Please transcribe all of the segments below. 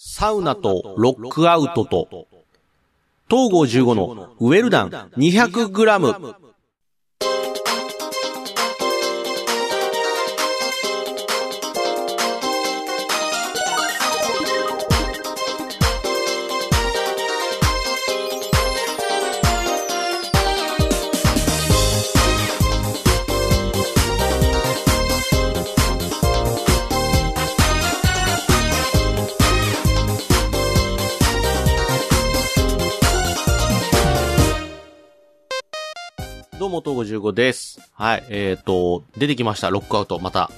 サウナとロックアウトと、東郷15のウェルダン 200g。も、東郷15です。はい、えっ、ー、と、出てきました、ロックアウト、また。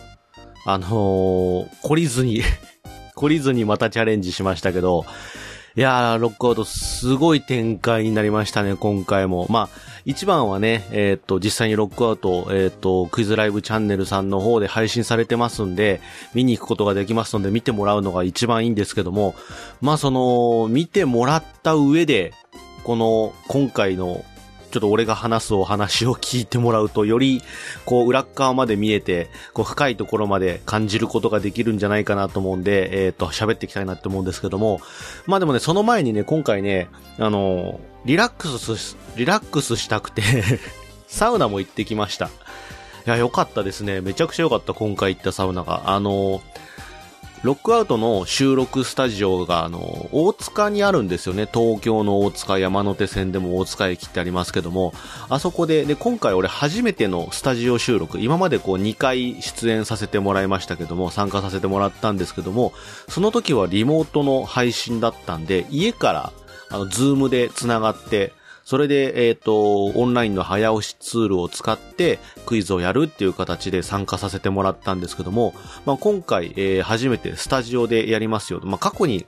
あのー、懲りずに、懲りずにまたチャレンジしましたけど、いやー、ロックアウト、すごい展開になりましたね、今回も。まあ、一番はね、えっ、と、実際にロックアウト、えっ、と、クイズライブチャンネルさんの方で配信されてますんで、見に行くことができますので、見てもらうのが一番いいんですけども、まあ、その、見てもらった上で、この、今回の、ちょっと俺が話すお話を聞いてもらうと、より、こう、裏側まで見えて、こう、深いところまで感じることができるんじゃないかなと思うんで、えっ、と、喋っていきたいなって思うんですけども、まあでもね、その前にね、今回ね、あの、リラックス、リラックスしたくて サウナも行ってきました。いや、良かったですね。めちゃくちゃ良かった、今回行ったサウナが。あの、ロックアウトの収録スタジオが、あの、大塚にあるんですよね。東京の大塚、山手線でも大塚駅ってありますけども、あそこで、で、今回俺初めてのスタジオ収録、今までこう2回出演させてもらいましたけども、参加させてもらったんですけども、その時はリモートの配信だったんで、家から、あの、ズームで繋がって、それで、えっ、と、オンラインの早押しツールを使ってクイズをやるっていう形で参加させてもらったんですけども、まあ、今回、えー初めてスタジオでやりますよ。まあ、過去に、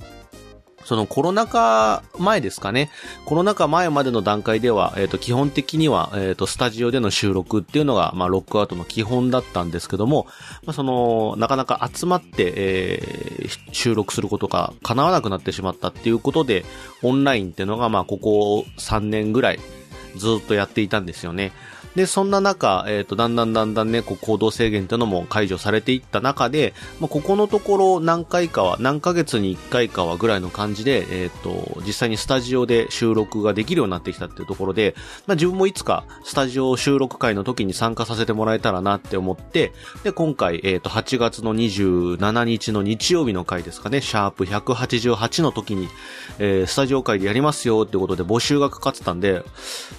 そのコロナ禍前ですかね。コロナ禍前までの段階では、えっ、と、基本的には、えっ、と、スタジオでの収録っていうのが、まあ、ロックアウトの基本だったんですけども、まあ、その、なかなか集まって、えー収録することが叶わなくなってしまったっていうことで、オンラインっていうのが、まあ、ここ3年ぐらい、ずっとやっていたんですよね。で、そんな中、えっ、と、だんだんだんだんね、こう行動制限っていうのも解除されていった中で、まあ、ここのところ何回かは、何ヶ月に1回かはぐらいの感じで、えっ、と、実際にスタジオで収録ができるようになってきたっていうところで、まあ、自分もいつかスタジオ収録会の時に参加させてもらえたらなって思って、で、今回、えっ、と、8月の27日の日曜日の回ですかね、シャープ188の時に、えースタジオ会でやりますよってことで募集がかかってたんで、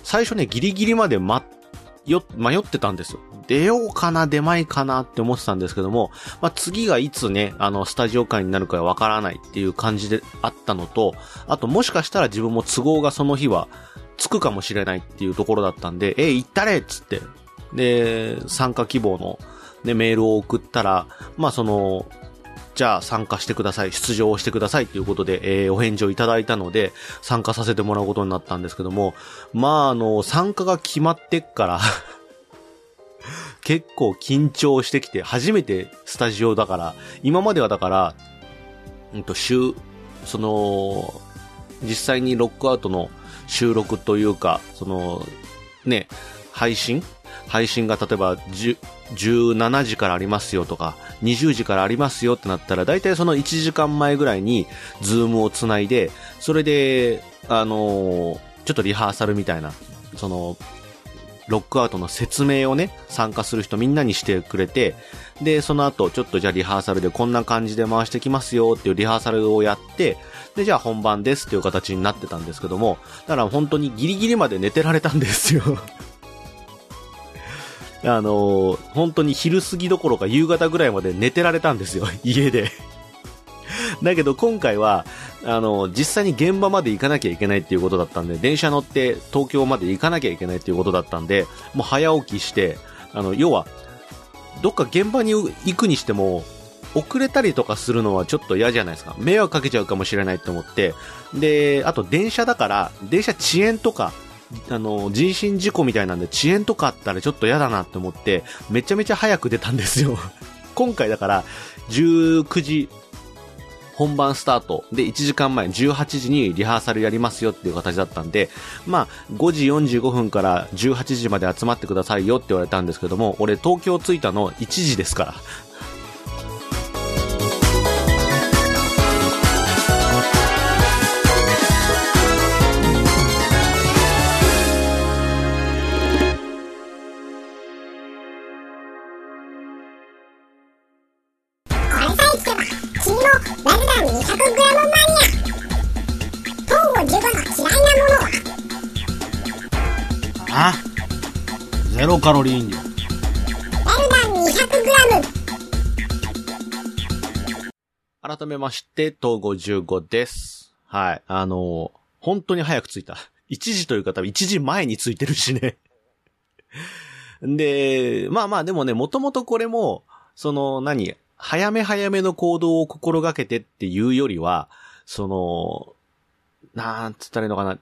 最初ね、ギリギリまで待ってよ、迷ってたんですよ。出ようかな、出まいかなって思ってたんですけども、まあ、次がいつね、あの、スタジオ会になるかわからないっていう感じであったのと、あともしかしたら自分も都合がその日はつくかもしれないっていうところだったんで、え、行ったれっつって。で、参加希望の、ね、メールを送ったら、まあ、その、じゃあ参加してください、出場してくださいということで、えーお返事をいただいたので、参加させてもらうことになったんですけども、まあ、あの、参加が決まってっから、結構緊張してきて、初めてスタジオだから、今まではだから、うんと、週、その、実際にロックアウトの収録というか、その、ね、配信配信が例えば17時からありますよとか、20時からありますよってなったら、大体その1時間前ぐらいに、ズームをつないで、それで、あのーちょっとリハーサルみたいな、その、ロックアウトの説明をね、参加する人みんなにしてくれて、で、その後、ちょっとじゃあリハーサルでこんな感じで回してきますよっていうリハーサルをやって、で、じゃあ本番ですっていう形になってたんですけども、だから本当にギリギリまで寝てられたんですよ。あの本当に昼過ぎどころか夕方ぐらいまで寝てられたんですよ、家で。だけど今回は、あの、実際に現場まで行かなきゃいけないっていうことだったんで、電車乗って東京まで行かなきゃいけないっていうことだったんで、もう早起きして、あの、要は、どっか現場に行くにしても、遅れたりとかするのはちょっと嫌じゃないですか。迷惑かけちゃうかもしれないと思って。で、あと電車だから、電車遅延とか、あの、人身事故みたいなんで遅延とかあったらちょっと嫌だなって思って、めちゃめちゃ早く出たんですよ。今回だから、19時、本番スタートで1時間前18時にリハーサルやりますよっていう形だったんで、まあ5時45分から18時まで集まってくださいよって言われたんですけども、俺東京着いたの1時ですから。カロリー飲料。エルダン 200g 改めまして、東55です。はい。あのー本当に早く着いた。1時というか多分1時前に着いてるしね。で、まあまあでもね、もともとこれも、その何、早め早めの行動を心がけてっていうよりは、その、なんつったらいいのかな。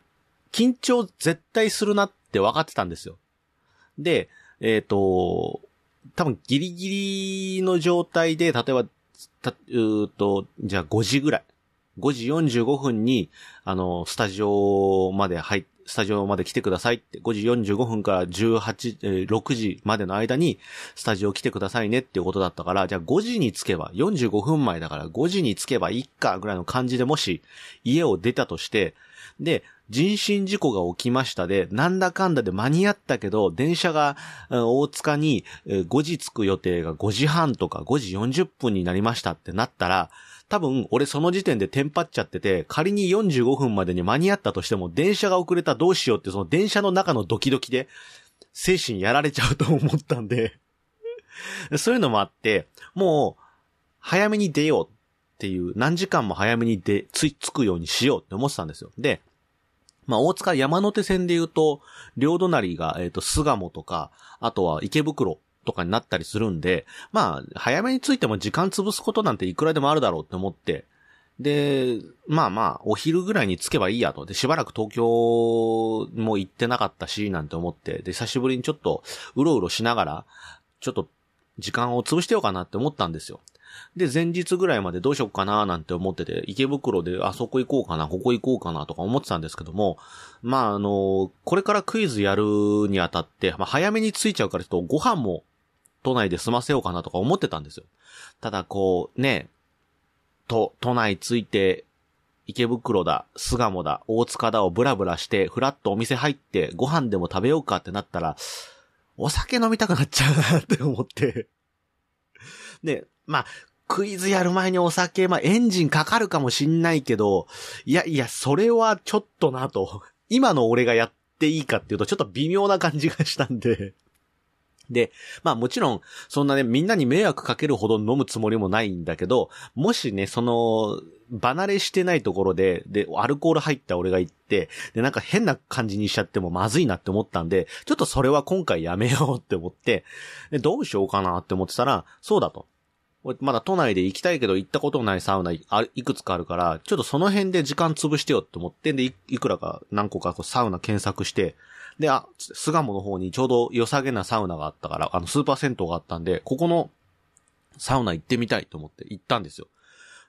緊張絶対するなって分かってたんですよ。で、えっ、と、多分ギリギリの状態で、例えば、た、うと、じゃあ5時ぐらい。5時45分に、あの、スタジオまで入っ、スタジオまで来てくださいって、5時45分から18、え6時までの間に、スタジオ来てくださいねっていうことだったから、じゃあ5時に着けば、45分前だから5時に着けばいいかぐらいの感じでもし、家を出たとして、で、人身事故が起きましたで、なんだかんだで間に合ったけど、電車が、大塚に5時着く予定が5時半とか5時40分になりましたってなったら、多分、俺その時点でテンパっちゃってて、仮に45分までに間に合ったとしても、電車が遅れたどうしようって、その電車の中のドキドキで、精神やられちゃうと思ったんで、そういうのもあって、もう、早めに出ようっていう、何時間も早めに出、つい、着くようにしようって思ってたんですよ。で、まあ、大塚山手線で言うと、両隣が、えっ、と、巣鴨とか、あとは池袋とかになったりするんで、まあ、早めに着いても時間潰すことなんていくらでもあるだろうって思って、で、まあまあ、お昼ぐらいに着けばいいやと。で、しばらく東京も行ってなかったし、なんて思って、で、久しぶりにちょっと、うろうろしながら、ちょっと、時間を潰してようかなって思ったんですよ。で、前日ぐらいまでどうしよっかななんて思ってて、池袋であそこ行こうかな、ここ行こうかなとか思ってたんですけども、まああの、これからクイズやるにあたって、まあ早めに着いちゃうからちょっとご飯も都内で済ませようかなとか思ってたんですよ。ただこう、ね、都、都内着いて、池袋だ、巣鴨だ、大塚だをブラブラして、ふらっとお店入って、ご飯でも食べようかってなったら、お酒飲みたくなっちゃうなって思って。で、まあ、クイズやる前にお酒、まあ、エンジンかかるかもしんないけど、いやいや、それはちょっとなと。今の俺がやっていいかっていうと、ちょっと微妙な感じがしたんで。で、まあもちろん、そんなね、みんなに迷惑かけるほど飲むつもりもないんだけど、もしね、その、離れしてないところで、で、アルコール入った俺が行って、で、なんか変な感じにしちゃってもまずいなって思ったんで、ちょっとそれは今回やめようって思って、で、どうしようかなって思ってたら、そうだと。俺まだ都内で行きたいけど行ったことのないサウナいくつかあるから、ちょっとその辺で時間潰してよって思ってん、で、いいくらか何個かこうサウナ検索して、で、あ、巣鴨の方にちょうど良さげなサウナがあったから、あの、スーパー銭湯があったんで、ここのサウナ行ってみたいと思って行ったんですよ。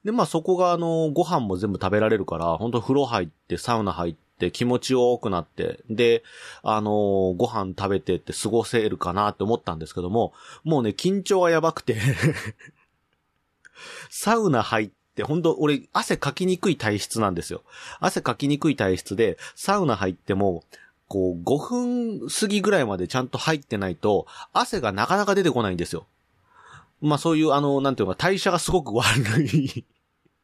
で、まあそこがあの、ご飯も全部食べられるから、本当風呂入って、サウナ入って、気持ちよくなって、で、あのーご飯食べてって過ごせるかなって思ったんですけども、もうね、緊張はやばくて、サウナ入って、本当俺、汗かきにくい体質なんですよ。汗かきにくい体質で、サウナ入っても、こう、5分過ぎぐらいまでちゃんと入ってないと、汗がなかなか出てこないんですよ。まあそういう、あの、なんていうか、代謝がすごく悪い、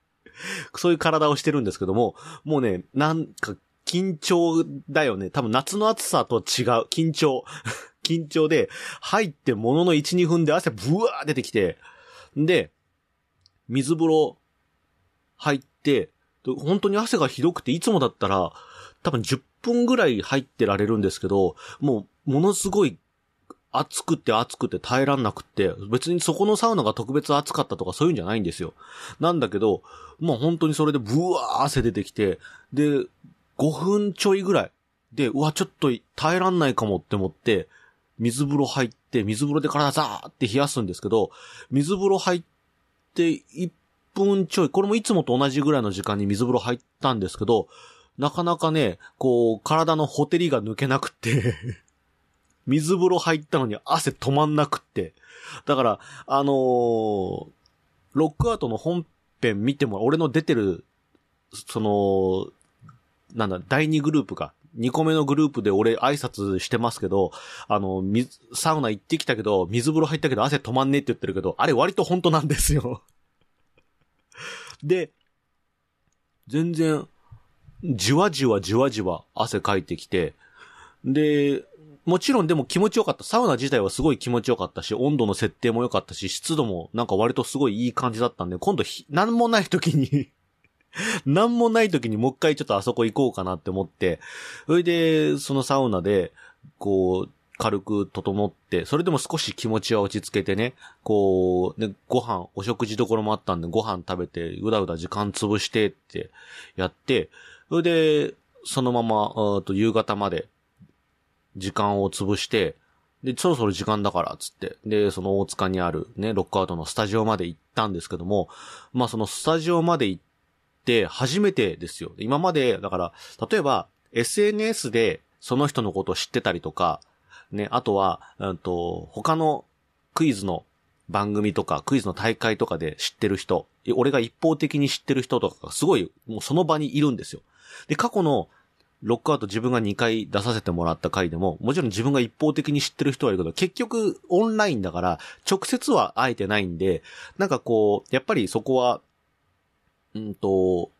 そういう体をしてるんですけども、もうね、なんか、緊張だよね。多分夏の暑さと違う。緊張。緊張で、入ってものの1、2分で汗ブワー出てきて、で、水風呂入って、本当に汗がひどくて、いつもだったら、多分10分ぐらい入ってられるんですけど、もう、ものすごい、暑くて暑くて耐えらんなくって、別にそこのサウナが特別暑かったとかそういうんじゃないんですよ。なんだけど、まあ本当にそれでブワー汗出てきて、で、5分ちょいぐらいで、うわ、ちょっと耐えらんないかもって思って、水風呂入って、水風呂で体ザーって冷やすんですけど、水風呂入って1分ちょい、これもいつもと同じぐらいの時間に水風呂入ったんですけど、なかなかね、こう、体のほてりが抜けなくって、水風呂入ったのに汗止まんなくって。だから、あのーロックアウトの本編見ても、俺の出てる、その、なんだ、第2グループか。2個目のグループで俺挨拶してますけど、あの、水、サウナ行ってきたけど、水風呂入ったけど汗止まんねえって言ってるけど、あれ割と本当なんですよ。で、全然、じわじわじわじわ汗かいてきて、で、もちろんでも気持ちよかった。サウナ自体はすごい気持ちよかったし、温度の設定も良かったし、湿度もなんか割とすごいいい感じだったんで、今度ひ、なんもない時に なんもない時にもう一回ちょっとあそこ行こうかなって思って、それで、そのサウナで、こう、軽く整って、それでも少し気持ちは落ち着けてね、こう、ね、ご飯、お食事どころもあったんで、ご飯食べて、うだうだ時間潰してってやって、それで、そのまま、と夕方まで時間を潰して、で、そろそろ時間だから、つって。で、その大塚にあるね、ロックアウトのスタジオまで行ったんですけども、まあそのスタジオまで行って、初めてですよ。今まで、だから、例えば、SNS でその人のことを知ってたりとか、ね、あとは、うんと、他のクイズの番組とか、クイズの大会とかで知ってる人、俺が一方的に知ってる人とかがすごい、もうその場にいるんですよ。で、過去のロックアウト自分が2回出させてもらった回でも、もちろん自分が一方的に知ってる人はいるけど、結局オンラインだから、直接は会えてないんで、なんかこう、やっぱりそこは、うんと、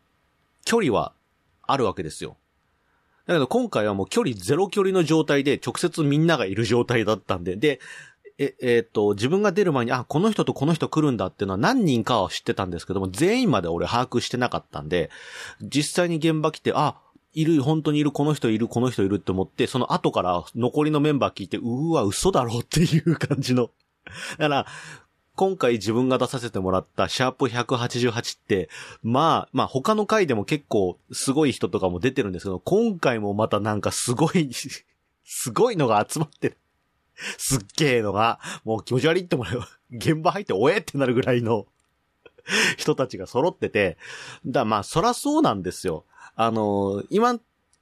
距離はあるわけですよ。だけど今回はもう距離ゼロ距離の状態で直接みんながいる状態だったんで、で、え、えー、と、自分が出る前に、あ、この人とこの人来るんだっていうのは何人かは知ってたんですけども、全員まで俺把握してなかったんで、実際に現場来て、あ、いる、本当にいる、この人いる、この人いるって思って、その後から残りのメンバー聞いて、うーわ、嘘だろっていう感じの。だから、今回自分が出させてもらったシャープ188って、まあ、まあ他の回でも結構すごい人とかも出てるんですけど、今回もまたなんかすごい すごいのが集まってる。すっげえのが、もう気持ち悪いってもらう。現場入っておえってなるぐらいの 人たちが揃ってて、だまあそらそうなんですよ。あの、今、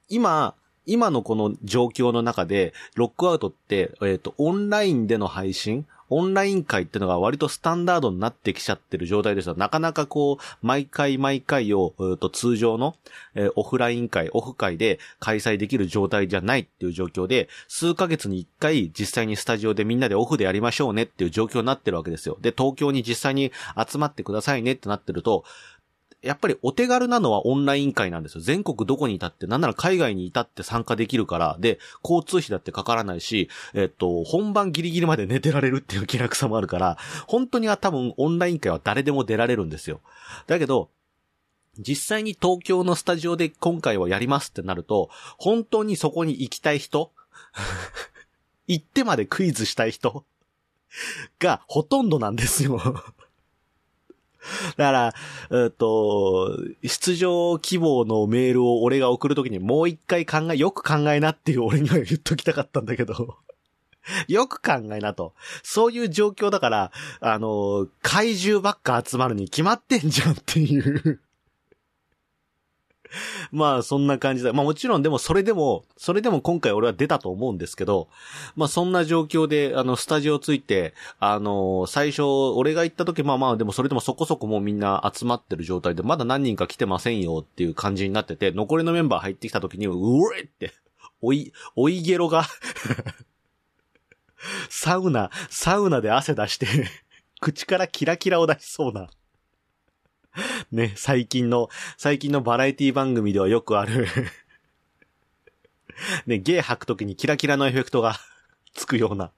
今、今のこの状況の中で、ロックアウトって、えっ、ー、と、オンラインでの配信オンライン会ってのが割とスタンダードになってきちゃってる状態です。なかなかこう、毎回毎回を、えー、と通常の、えー、オフライン会、オフ会で開催できる状態じゃないっていう状況で、数ヶ月に一回実際にスタジオでみんなでオフでやりましょうねっていう状況になってるわけですよ。で、東京に実際に集まってくださいねってなってると、やっぱりお手軽なのはオンライン会なんですよ。全国どこにいたって、なんなら海外にいたって参加できるから、で、交通費だってかからないし、えっと、本番ギリギリまで寝てられるっていう気楽さもあるから、本当には多分オンライン会は誰でも出られるんですよ。だけど、実際に東京のスタジオで今回はやりますってなると、本当にそこに行きたい人 行ってまでクイズしたい人がほとんどなんですよ だから、えっと、出場希望のメールを俺が送るときにもう一回考え、よく考えなっていう俺には言っときたかったんだけど。よく考えなと。そういう状況だから、あの、怪獣ばっか集まるに決まってんじゃんっていう まあ、そんな感じだ。まあもちろんでもそれでも、それでも今回俺は出たと思うんですけど、まあそんな状況で、あの、スタジオついて、あの、最初、俺が行った時、まあまあでもそれでもそこそこもうみんな集まってる状態で、まだ何人か来てませんよっていう感じになってて、残りのメンバー入ってきた時に、うえって、おい、おいゲロが サウナ、サウナで汗出して口からキラキラを出しそうな ね、最近の、最近のバラエティ番組ではよくある ね、ゲー吐くときにキラキラのエフェクトが つくような。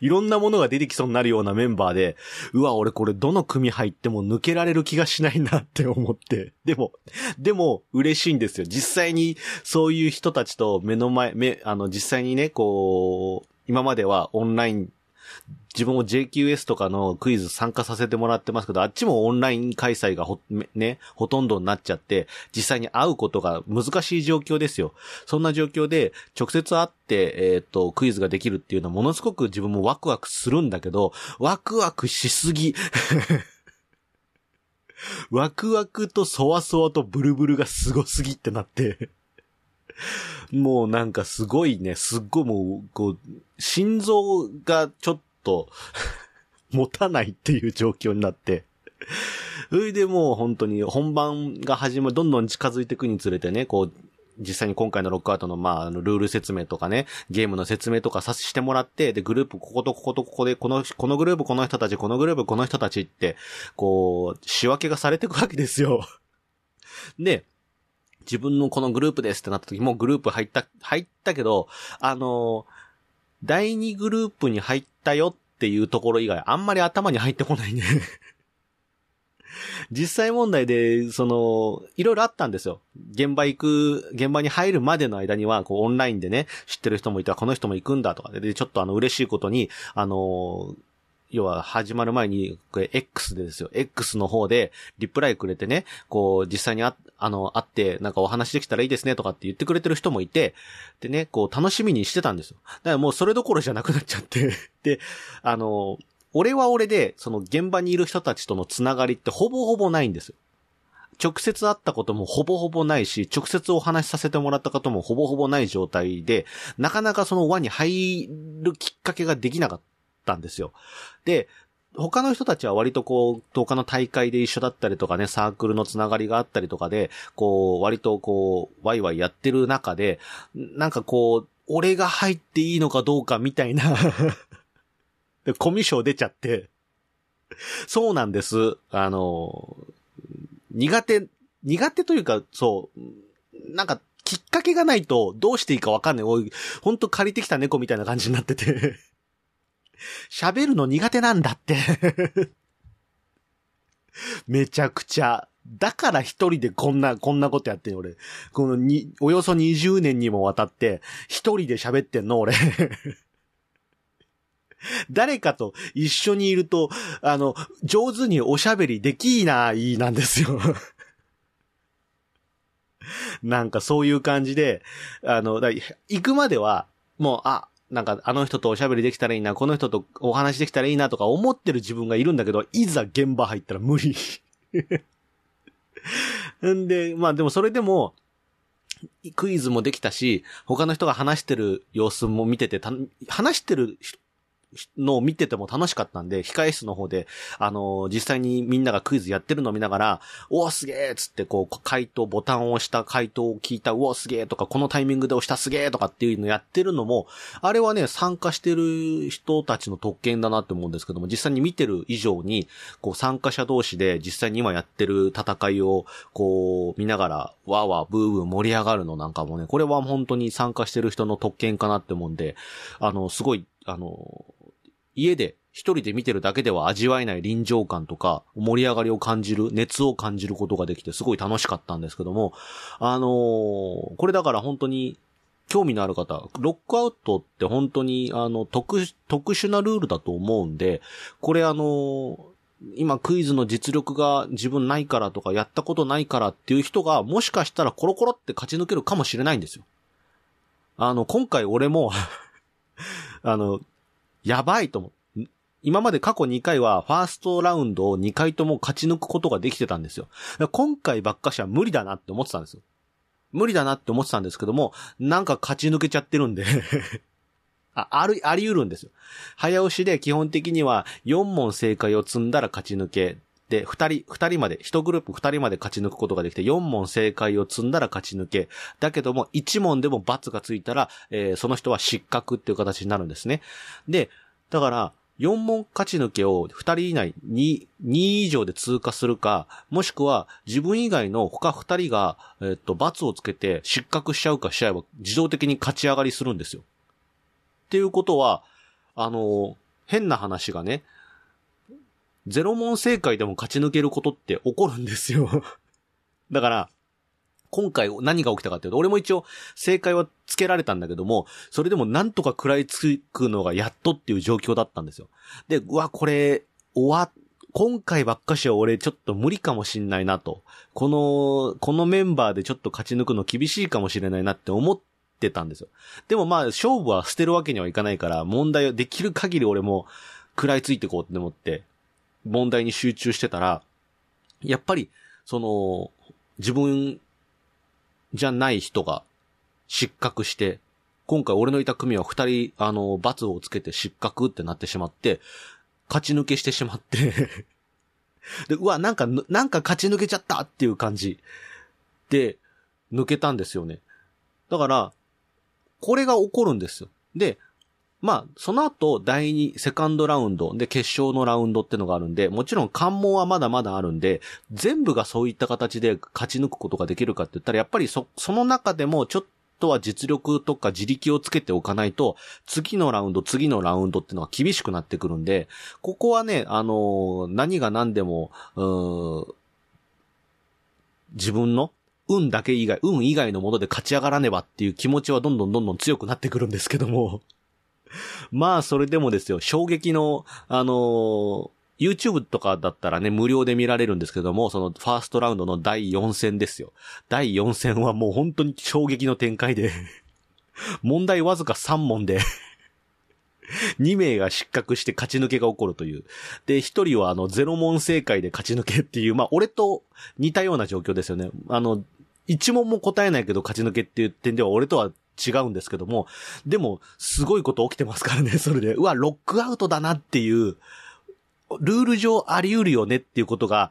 いろんなものが出てきそうになるようなメンバーで、うわ、俺これどの組入っても抜けられる気がしないなって思って。でも、でも嬉しいんですよ。実際にそういう人たちと目の前、目、あの、実際にね、こう、今まではオンライン自分も JQS とかのクイズ参加させてもらってますけど、あっちもオンライン開催がほ、ね、ほとんどになっちゃって、実際に会うことが難しい状況ですよ。そんな状況で、直接会って、えっ、ー、と、クイズができるっていうのはものすごく自分もワクワクするんだけど、ワクワクしすぎ。ワクワクとそわそわとブルブルがすごすぎってなってもうなんかすごいね、すっごいもう、こう、心臓がちょっと 持たないっていう状況になって、それでもう本当に本番が始まる、どんどん近づいていくにつれてね、こう、実際に今回のロックアウトの、まあ、あの、ルール説明とかね、ゲームの説明とかさせてもらって、で、グループ、こことこことここで、この、このグループこの人たち、このグループこの人たちって、こう、仕分けがされていくわけですよ。で、自分のこのグループですってなった時もグループ入った、入ったけど、あの第2グループに入ったよっていうところ以外あんまり頭に入ってこないね 実際問題で、その、いろいろあったんですよ。現場行く、現場に入るまでの間には、こう、オンラインでね、知ってる人もいたら、この人も行くんだとかで、で、ちょっとあの、嬉しいことに、あの、要は始まる前に、これ X でですよ。X の方でリプライくれてね、こう実際にあ、あの、会って、なんかお話できたらいいですねとかって言ってくれてる人もいて、でね、こう楽しみにしてたんですよ。だからもうそれどころじゃなくなっちゃって で、あの、俺は俺で、その現場にいる人たちとのつながりってほぼほぼないんですよ。直接会ったこともほぼほぼないし、直接お話しさせてもらったこともほぼほぼない状態で、なかなかその輪に入るきっかけができなかったたんですよ。で、他の人たちは割とこう、他の大会で一緒だったりとかね、サークルのつながりがあったりとかで、こう、割とこう、ワイワイやってる中で、なんかこう、俺が入っていいのかどうかみたいな で、コミュ障出ちゃって、そうなんです。あの、苦手、苦手というか、そう、なんか、きっかけがないとどうしていいかわかんない。おい、ほんと借りてきた猫みたいな感じになってて 喋るの苦手なんだって めちゃくちゃ。だから一人でこんな、こんなことやってん俺。このに、およそ20年にもわたって、一人で喋ってんの俺 誰かと一緒にいると、あの、上手におしゃべりできいないなんですよなんかそういう感じで、あの、行くまでは、もう、あ、なんかあの人とおしゃべりできたらいいな、この人とお話できたらいいなとか思ってる自分がいるんだけど、いざ現場入ったら無理。んで、まあでもそれでも、クイズもできたし、他の人が話してる様子も見てて、話してるのを見てても楽しかったんで、控え室の方で、あのー、実際にみんながクイズやってるのを見ながら、おーすげーつってこう、回答、ボタンを押した回答を聞いた、うおすげーとか、このタイミングで押したすげーとかっていうのやってるのも、あれはね、参加してる人たちの特権だなって思うんですけども、実際に見てる以上に、こう、参加者同士で実際に今やってる戦いを、こう、見ながら、わーわーブーブー盛り上がるのなんかもね、これは本当に参加してる人の特権かなって思うんで、あの、すごい、あの、家で一人で見てるだけでは味わえない臨場感とか、盛り上がりを感じる、熱を感じることができてすごい楽しかったんですけども、あのー、これだから本当に興味のある方、ロックアウトって本当にあの特、特殊なルールだと思うんで、これあのー、今クイズの実力が自分ないからとかやったことないからっていう人がもしかしたらコロコロって勝ち抜けるかもしれないんですよ。あの、今回俺も あの、やばいと思う。今まで過去2回はファーストラウンドを2回とも勝ち抜くことができてたんですよ。今回ばっかしは無理だなって思ってたんですよ。無理だなって思ってたんですけども、なんか勝ち抜けちゃってるんで あ、ある、あり得るんですよ。早押しで基本的には4問正解を積んだら勝ち抜け。で、二人、二人まで、一グループ二人まで勝ち抜くことができて、4問正解を積んだら勝ち抜け。だけども、1問でも罰がついたら、えー、その人は失格っていう形になるんですね。で、だから、4問勝ち抜けを2人以内に、2以上で通過するか、もしくは自分以外の他2人が、えっと、罰をつけて失格しちゃうかしちゃえば自動的に勝ち上がりするんですよ。っていうことは、あの、変な話がね、ゼロ問正解でも勝ち抜けることって起こるんですよ だから、今回何が起きたかっていうと、俺も一応正解はつけられたんだけども、それでもなんとか食らいつくのがやっとっていう状況だったんですよ。で、うわ、これ、終わ、今回ばっかしは俺ちょっと無理かもしんないなと。この、このメンバーでちょっと勝ち抜くの厳しいかもしれないなって思ってたんですよ。でもまあ、勝負は捨てるわけにはいかないから、問題をできる限り俺も食らいついていこうって思って、問題に集中してたら、やっぱり、その、自分じゃない人が失格して、今回俺のいた組は二人、あの、罰をつけて失格ってなってしまって、勝ち抜けしてしまってで、うわ、なんか、なんか勝ち抜けちゃったっていう感じで、抜けたんですよね。だから、これが起こるんですよ。で、まあ、その後、第2、セカンドラウンドで決勝のラウンドってのがあるんで、もちろん関門はまだまだあるんで、全部がそういった形で勝ち抜くことができるかって言ったら、やっぱりそ、その中でもちょっとは実力とか自力をつけておかないと、次のラウンド、次のラウンドってのは厳しくなってくるんで、ここはね、あのー何が何でも、うー自分の運だけ以外、運以外のもので勝ち上がらねばっていう気持ちはどんどんどんどん強くなってくるんですけども。まあ、それでもですよ、衝撃の、あのー YouTube とかだったらね、無料で見られるんですけども、そのファーストラウンドの第4戦ですよ。第4戦はもう本当に衝撃の展開で、問題わずか3問で、2名が失格して勝ち抜けが起こるという。で、1人はあの、ゼロ問正解で勝ち抜けっていう、まあ、俺と似たような状況ですよね。あの、1問も答えないけど勝ち抜けっていう点では俺とは違うんですけども、でも、すごいこと起きてますからね、それで。うわ、ロックアウトだなっていう、ルール上あり得るよねっていうことが、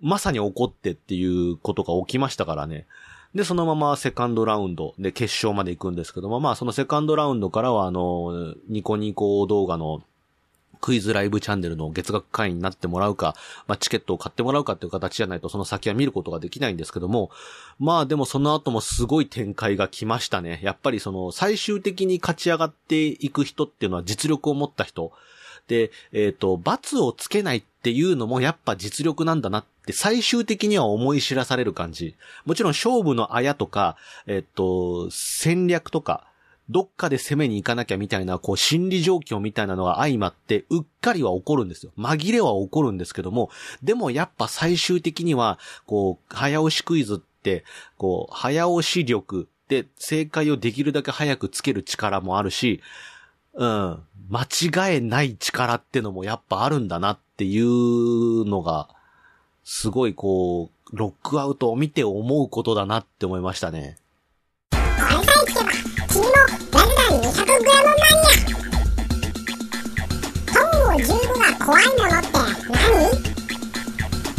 まさに起こってっていうことが起きましたからね。で、そのままセカンドラウンドで決勝まで行くんですけども、まあそのセカンドラウンドからはあの、ニコニコ動画のクイズライブチャンネルの月額会員になってもらうか、まあチケットを買ってもらうかっていう形じゃないとその先は見ることができないんですけども、まあでもその後もすごい展開が来ましたね。やっぱりその最終的に勝ち上がっていく人っていうのは実力を持った人。で、えっ、と、罰をつけないっていうのもやっぱ実力なんだなって最終的には思い知らされる感じ。もちろん勝負のあやとか、えっ、と、戦略とか、どっかで攻めに行かなきゃみたいな、こう、心理状況みたいなのが相まって、うっかりは起こるんですよ。紛れは起こるんですけども、でもやっぱ最終的には、こう、早押しクイズって、こう、早押し力で正解をできるだけ早くつける力もあるし、うん。間違えない力ってのもやっぱあるんだなっていうのが、すごいこう、ロックアウトを見て思うことだなって思いましたね。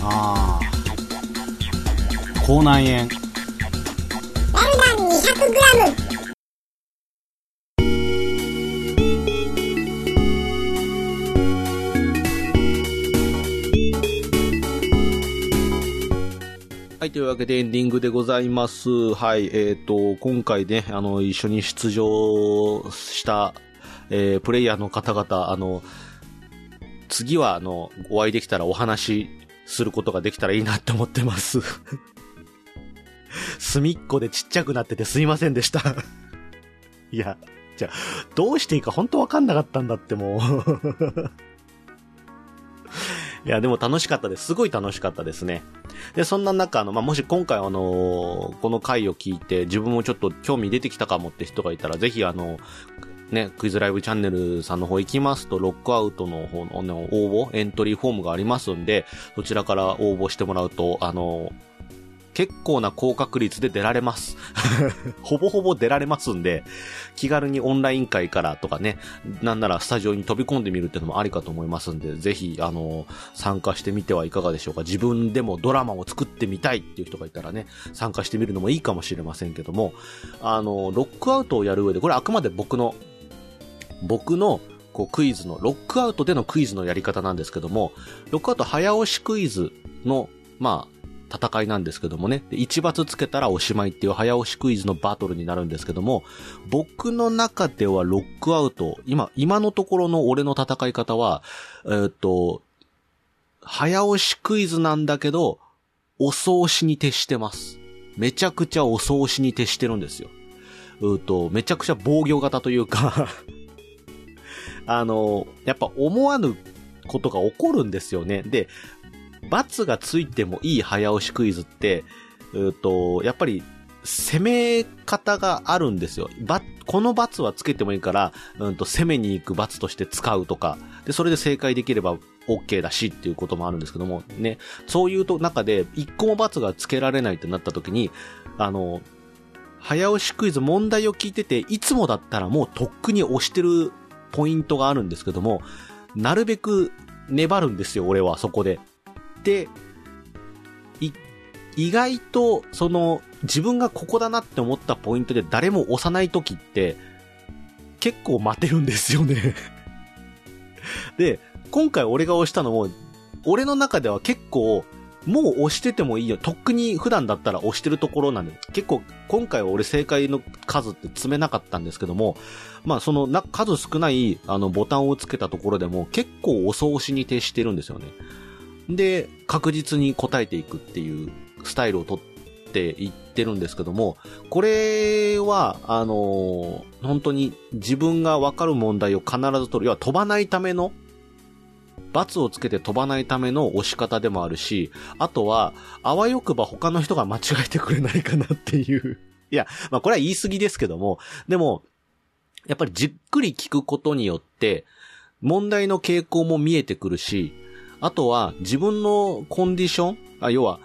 ああ。口内炎。ラルダン 200g はい、というわけでエンディングでございます。はい、えっ、と、今回ね、あの、一緒に出場した、えープレイヤーの方々、あの、次は、あの、お会いできたらお話しすることができたらいいなって思ってます。隅っこでちっちゃくなっててすいませんでした。いや、じゃあ、どうしていいか本当わかんなかったんだってもう。いや、でも楽しかったです。すごい楽しかったですね。で、そんな中、あの、まあ、もし今回あのこの回を聞いて、自分もちょっと興味出てきたかもって人がいたら、ぜひあの、ね、クイズライブチャンネルさんの方行きますと、ロックアウトの方の、ね、応募、エントリーフォームがありますんで、そちらから応募してもらうと、あの、結構な高確率で出られます。ほぼほぼ出られますんで、気軽にオンライン会からとかね、なんならスタジオに飛び込んでみるっていうのもありかと思いますんで、ぜひ、あの、参加してみてはいかがでしょうか。自分でもドラマを作ってみたいっていう人がいたらね、参加してみるのもいいかもしれませんけども、あの、ロックアウトをやる上で、これあくまで僕の、僕の、こうクイズの、ロックアウトでのクイズのやり方なんですけども、ロックアウト早押しクイズの、まあ、戦いなんですけどもね。で一罰つけたらおしまいっていう早押しクイズのバトルになるんですけども、僕の中ではロックアウト、今、今のところの俺の戦い方は、えーっと、早押しクイズなんだけど、遅押しに徹してます。めちゃくちゃ遅押しに徹してるんですよ。うーと、めちゃくちゃ防御型というかあの、やっぱ思わぬことが起こるんですよね。で、罰がついてもいい早押しクイズって、うーと、やっぱり、攻め方があるんですよ。ば、この罰はつけてもいいから、うんと、攻めに行く罰として使うとか、で、それで正解できれば OK だしっていうこともあるんですけども、ね、そういうと中で、一個も罰がつけられないってなった時に、あの、早押しクイズ問題を聞いてて、いつもだったらもうとっくに押してるポイントがあるんですけども、なるべく粘るんですよ、俺は、そこで。で、意外と、その、自分がここだなって思ったポイントで誰も押さない時って、結構待てるんですよね。で、今回俺が押したのも、俺の中では結構、もう押しててもいいよ。とっくに普段だったら押してるところなんで、結構今回は俺正解の数って詰めなかったんですけども、まあそのな数少ないあのボタンをつけたところでも結構遅押しに徹してるんですよね。で、確実に答えていくっていうスタイルをとっていってるんですけども、これは、あのー本当に自分がわかる問題を必ず取る。要は飛ばないための罰をつけて飛ばないための押し方でもあるし、あとは、あわよくば他の人が間違えてくれないかなっていう。いや、まあこれは言い過ぎですけども、でも、やっぱりじっくり聞くことによって、問題の傾向も見えてくるし、あとは自分のコンディションあ、要は、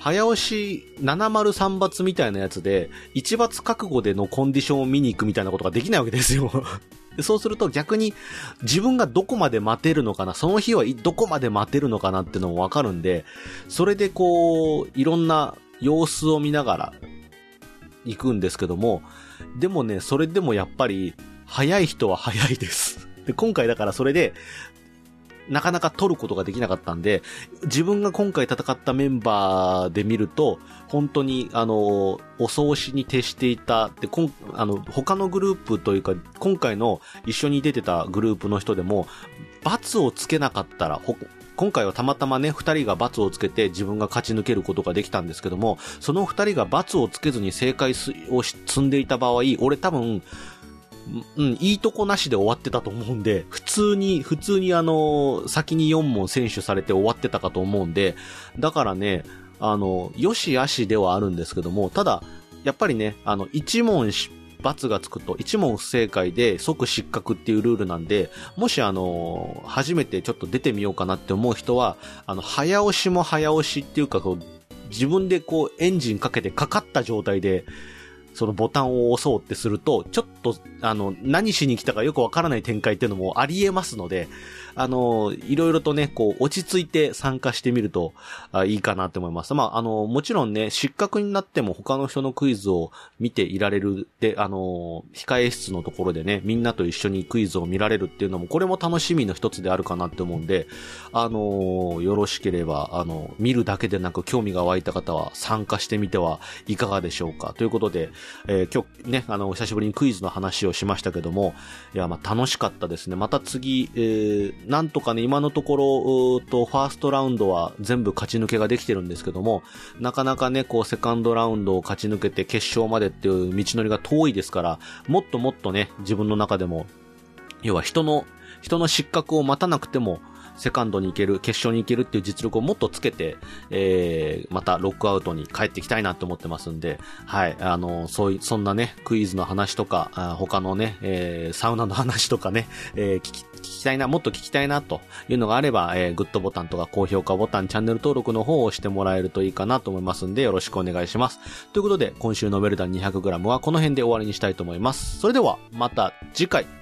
早押し703罰みたいなやつで、1罰覚悟でのコンディションを見に行くみたいなことができないわけですよ。そうすると逆に自分がどこまで待てるのかな、その日はどこまで待てるのかなっていうのもわかるんで、それでこう、いろんな様子を見ながら行くんですけども、でもね、それでもやっぱり、早い人は早いです。で、今回だからそれで、なかなか取ることができなかったんで、自分が今回戦ったメンバーで見ると、本当に、あの、遅押しに徹していた、で、こん、あの、他のグループというか、今回の一緒に出てたグループの人でも、罰をつけなかったら、今回はたまたまね、二人が罰をつけて自分が勝ち抜けることができたんですけども、その二人が罰をつけずに正解を積んでいた場合、俺多分、うん、いいとこなしで終わってたと思うんで、普通に、普通にあの、先に4問選手されて終わってたかと思うんで、だからね、あの、よしあしではあるんですけども、ただ、やっぱりね、あの、1問し罰がつくと、1問不正解で即失格っていうルールなんで、もしあの、初めてちょっと出てみようかなって思う人は、あの、早押しも早押しっていうか、こう、自分でこう、エンジンかけてかかった状態で、そのボタンを押そうってすると、ちょっと、あの、何しに来たかよくわからない展開っていうのもあり得ますので、あの、いろいろとね、こう、落ち着いて参加してみるとあいいかなって思います。まあ、あの、もちろんね、失格になっても他の人のクイズを見ていられるで、あの、控え室のところでね、みんなと一緒にクイズを見られるっていうのも、これも楽しみの一つであるかなって思うんで、あの、よろしければ、あの、見るだけでなく興味が湧いた方は参加してみてはいかがでしょうか。ということで、えー今日ね、あの、久しぶりにクイズの話話をしましたけども、いや、ま、楽しかったですね。また次、えーなんとかね、今のところ、と、ファーストラウンドは全部勝ち抜けができてるんですけども、なかなかね、こう、セカンドラウンドを勝ち抜けて決勝までっていう道のりが遠いですから、もっともっとね、自分の中でも、要は人の、人の失格を待たなくても、セカンドに行ける、決勝に行けるっていう実力をもっとつけて、えー、またロックアウトに帰ってきたいなと思ってますんで、はい、あの、そういう、そんなね、クイズの話とか、あ他のね、えー、サウナの話とかね、えー聞き、聞きたいな、もっと聞きたいなというのがあれば、えー、グッドボタンとか高評価ボタン、チャンネル登録の方を押してもらえるといいかなと思いますんで、よろしくお願いします。ということで、今週のウェルダン 200g はこの辺で終わりにしたいと思います。それでは、また次回。